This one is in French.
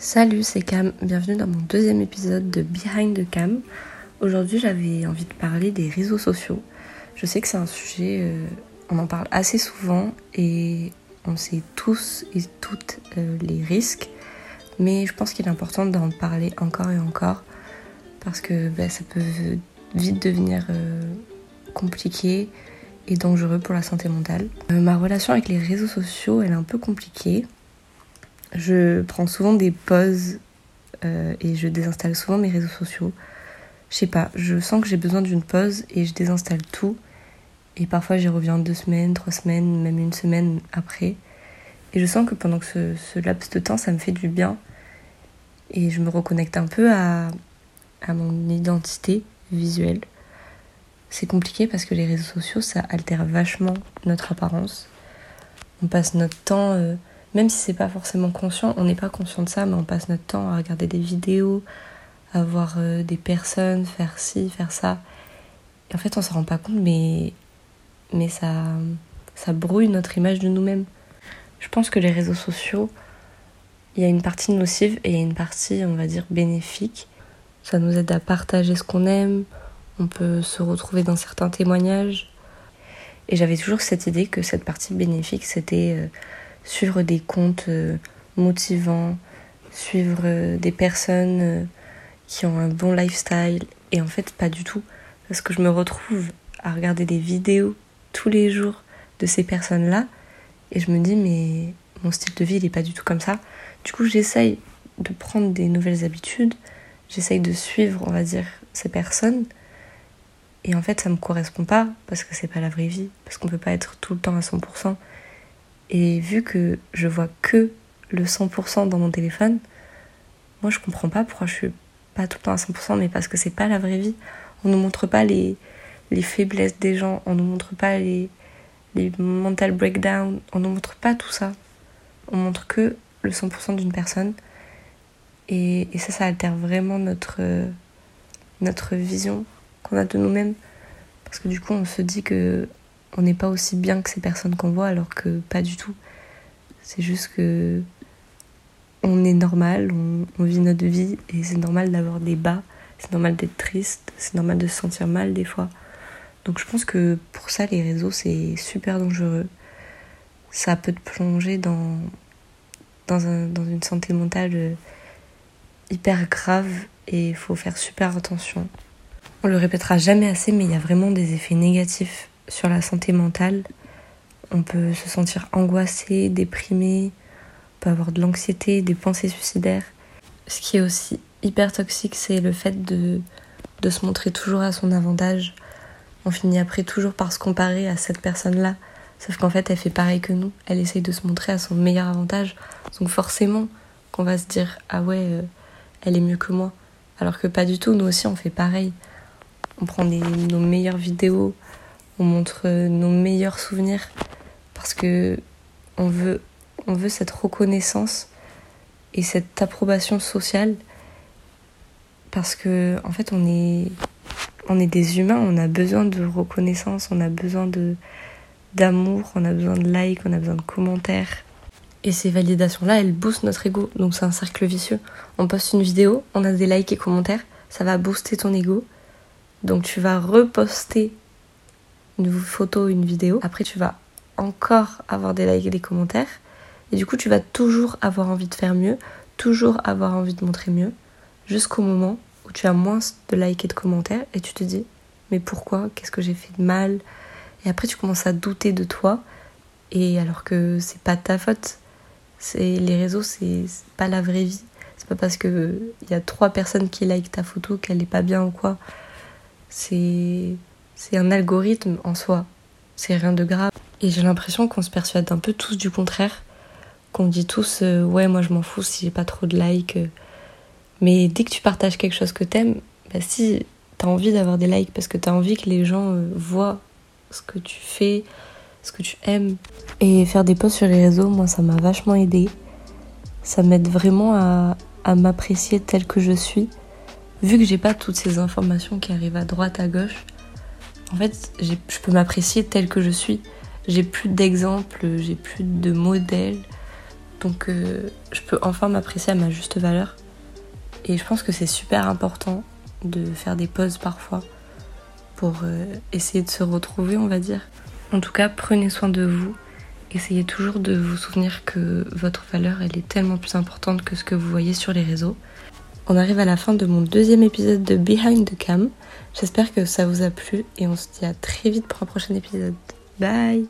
Salut, c'est Cam. Bienvenue dans mon deuxième épisode de Behind the Cam. Aujourd'hui, j'avais envie de parler des réseaux sociaux. Je sais que c'est un sujet, euh, on en parle assez souvent et on sait tous et toutes euh, les risques, mais je pense qu'il est important d'en parler encore et encore parce que bah, ça peut vite devenir euh, compliqué et dangereux pour la santé mentale. ma relation avec les réseaux sociaux, elle est un peu compliquée je prends souvent des pauses euh, et je désinstalle souvent mes réseaux sociaux. Je sais pas, je sens que j'ai besoin d'une pause et je désinstalle tout. Et parfois j'y reviens deux semaines, trois semaines, même une semaine après. Et je sens que pendant ce laps de temps, ça me fait du bien. Et je me reconnecte un peu à, à mon identité visuelle. C'est compliqué parce que les réseaux sociaux, ça altère vachement notre apparence. On passe notre temps euh, même si c'est pas forcément conscient, on n'est pas conscient de ça, mais on passe notre temps à regarder des vidéos, à voir euh, des personnes faire ci, faire ça. Et en fait, on s'en rend pas compte, mais, mais ça, ça brouille notre image de nous-mêmes. Je pense que les réseaux sociaux, il y a une partie nocive et il y a une partie, on va dire, bénéfique. Ça nous aide à partager ce qu'on aime, on peut se retrouver dans certains témoignages. Et j'avais toujours cette idée que cette partie bénéfique, c'était euh, suivre des comptes euh, motivants, suivre euh, des personnes euh, qui ont un bon lifestyle. Et en fait, pas du tout. Parce que je me retrouve à regarder des vidéos tous les jours de ces personnes-là. Et je me dis, mais mon style de vie, il n'est pas du tout comme ça. Du coup, j'essaye de prendre des nouvelles habitudes. J'essaye de suivre, on va dire, ces personnes. Et en fait, ça ne me correspond pas parce que c'est pas la vraie vie. Parce qu'on peut pas être tout le temps à 100%. Et vu que je vois que le 100% dans mon téléphone, moi je comprends pas pourquoi je suis pas tout le temps à 100%, mais parce que c'est pas la vraie vie. On nous montre pas les, les faiblesses des gens, on nous montre pas les, les mental breakdowns, on nous montre pas tout ça. On montre que le 100% d'une personne. Et, et, ça, ça altère vraiment notre, notre vision qu'on a de nous-mêmes. Parce que du coup, on se dit que on n'est pas aussi bien que ces personnes qu'on voit alors que pas du tout. C'est juste que on est normal, on, vit notre vie et c'est normal d'avoir des bas, c'est normal d'être triste, c'est normal de se sentir mal des fois. Donc je pense que pour ça les réseaux c'est super dangereux. Ça peut te plonger dans, dans, dans une santé mentale hyper grave et il faut faire super attention. On le répétera jamais assez mais il y a vraiment des effets négatifs sur la santé mentale. On peut se sentir angoissé, déprimé, on peut avoir de l'anxiété, des pensées suicidaires. Ce qui est aussi hyper toxique, c'est le fait de, de se montrer toujours à son avantage. On finit après toujours par se comparer à cette personne-là. Sauf qu'en fait, elle fait pareil que nous. Elle essaye de se montrer à son meilleur avantage. Donc forcément qu'on va se dire, ah ouais, euh, elle est mieux que moi. Alors que pas du tout, nous aussi, on fait pareil. On prend nos meilleures vidéos, on montre euh, nos meilleurs souvenirs parce que on veut, on veut cette reconnaissance et cette approbation sociale parce que en fait on est on est des humains, on a besoin de reconnaissance, on a besoin de d'amour, on a besoin de likes, on a besoin de commentaires. Et ces validations-là, elles boostent notre ego. Donc c'est un cercle vicieux. On poste une vidéo, on a des likes et commentaires, ça va booster ton ego. Donc tu vas reposter une photo, une vidéo. Après, tu vas encore avoir des likes et des commentaires. Et du coup, tu vas toujours avoir envie de faire mieux, toujours avoir envie de montrer mieux, jusqu'au moment où tu as moins de likes et de commentaires et tu te dis, mais pourquoi? Qu'est-ce que j'ai fait de mal? Et après, tu commences à douter de toi. Et alors que c'est pas ta faute. C'est les réseaux, c'est pas la vraie vie. C'est pas parce que il y a trois personnes qui like ta photo qu'elle est pas bien ou quoi. C'est c'est un algorithme en soi. C'est rien de grave. Et j'ai l'impression qu'on se persuade un peu tous du contraire. Qu'on dit tous, euh, ouais, moi je m'en fous si j'ai pas trop de likes. Euh. Mais dès que tu partages quelque chose que t'aimes, bah si t'as envie d'avoir des likes parce que t'as envie que les gens euh, voient ce que tu fais, ce que tu aimes. Et faire des posts sur les réseaux, moi ça m'a vachement aidé. Ça m'aide vraiment à, à m'apprécier tel que je suis. Vu que j'ai pas toutes ces informations qui arrivent à droite, à gauche, en fait, je peux m'apprécier tel que je suis. J'ai plus d'exemples, j'ai plus de modèles. Donc euh, je peux enfin m'apprécier à ma juste valeur. Et je pense que c'est super important de faire des pauses parfois pour euh, essayer de se retrouver, on va dire. En tout cas, prenez soin de vous. Essayez toujours de vous souvenir que votre valeur, elle est tellement plus importante que ce que vous voyez sur les réseaux. On arrive à la fin de mon deuxième épisode de Behind the Cam. J'espère que ça vous a plu et on se dit à très vite pour un prochain épisode. Bye